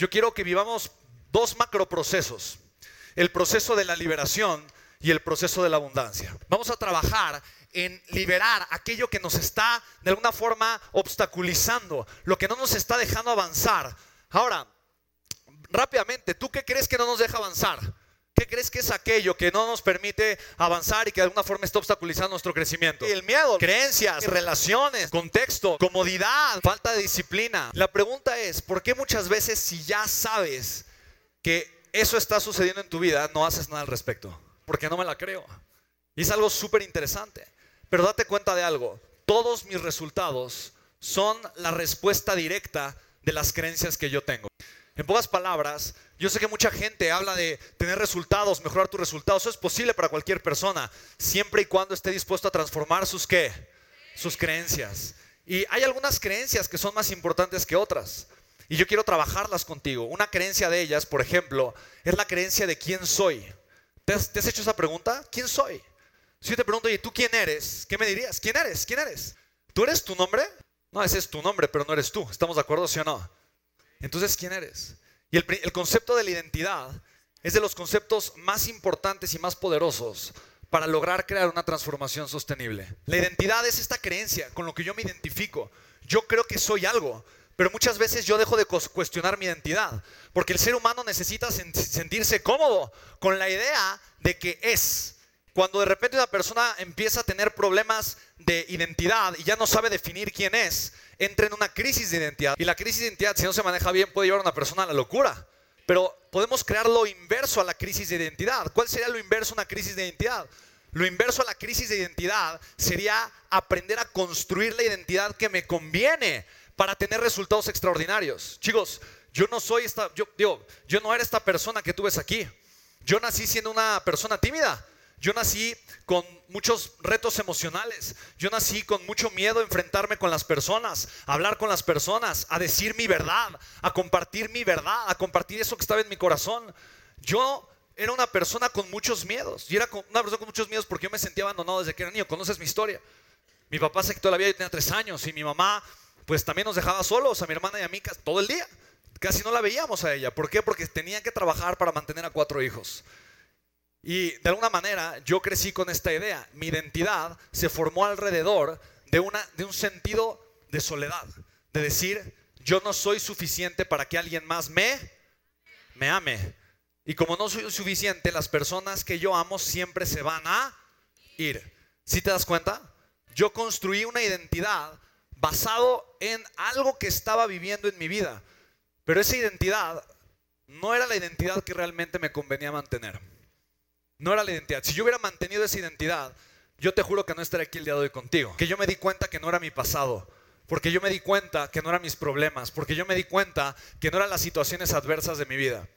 yo quiero que vivamos dos macroprocesos. El proceso de la liberación y el proceso de la abundancia. Vamos a trabajar en liberar aquello que nos está de alguna forma obstaculizando, lo que no nos está dejando avanzar. Ahora, rápidamente, ¿tú qué crees que no nos deja avanzar? ¿Qué crees que es aquello que no nos permite avanzar y que de alguna forma está obstaculizando nuestro crecimiento? Y el miedo. Creencias, relaciones, contexto, comodidad, falta de disciplina. La pregunta es, ¿por qué muchas veces si ya sabes que eso está sucediendo en tu vida, no haces nada al respecto? Porque no me la creo. Y es algo súper interesante. Pero date cuenta de algo, todos mis resultados son la respuesta directa de las creencias que yo tengo. En pocas palabras, yo sé que mucha gente habla de tener resultados, mejorar tus resultados. Eso es posible para cualquier persona, siempre y cuando esté dispuesto a transformar sus qué? Sus creencias. Y hay algunas creencias que son más importantes que otras. Y yo quiero trabajarlas contigo. Una creencia de ellas, por ejemplo, es la creencia de quién soy. ¿Te has, hecho esa pregunta? ¿Quién soy? Si yo te pregunto, ¿y tú quién eres? ¿Qué me dirías? ¿Quién eres? ¿Quién eres? ¿Tú eres tu nombre? No, ese es tu nombre, pero no eres tú. ¿Estamos de acuerdo, sí o no? Entonces, ¿quién eres? Y el, concepto de la identidad es de los conceptos más importantes y más poderosos para lograr crear una transformación sostenible. La identidad es esta creencia con lo que yo me identifico. Yo creo que soy algo, pero muchas veces yo dejo de cuestionar mi identidad, porque el ser humano necesita sentirse cómodo con la idea de que es. Cuando de repente una persona empieza a tener problemas de identidad y ya no sabe definir quién es, entra en una crisis de identidad. Y la crisis de identidad, si no se maneja bien, puede llevar a una persona a la locura. Pero podemos crear lo inverso a la crisis de identidad. ¿Cuál sería lo inverso a una crisis de identidad? Lo inverso a la crisis de identidad sería aprender a construir la identidad que me conviene para tener resultados extraordinarios. Chicos, yo no soy esta, yo digo, yo no era esta persona que tú aquí. Yo nací siendo una persona tímida. Yo nací con muchos retos emocionales. Yo nací con mucho miedo a enfrentarme con las personas, a hablar con las personas, a decir mi verdad, a compartir mi verdad, a compartir eso que estaba en mi corazón. Yo era una persona con muchos miedos. Y era una persona con muchos miedos porque yo me sentía abandonado desde que era niño. Conoces mi historia. Mi papá se quitó la vida, yo tenía tres años y mi mamá pues también nos dejaba solos, a mi hermana y a mí todo el día. Casi no la veíamos a ella. ¿Por qué? Porque tenía que trabajar para mantener a cuatro hijos. Y de alguna manera yo crecí con esta idea. Mi identidad se formó alrededor de, una, de un sentido de soledad, de decir, yo no soy suficiente para que alguien más me, me ame. Y como no soy suficiente, las personas que yo amo siempre se van a ir. ¿Sí te das cuenta? Yo construí una identidad basado en algo que estaba viviendo en mi vida. Pero esa identidad no era la identidad que realmente me convenía mantener. No era la identidad. Si yo hubiera mantenido esa identidad, yo te juro que no estaría aquí el día de hoy contigo. Que yo me di cuenta que no era mi pasado. Porque yo me di cuenta que no eran mis problemas. Porque yo me di cuenta que no eran las situaciones adversas de mi vida.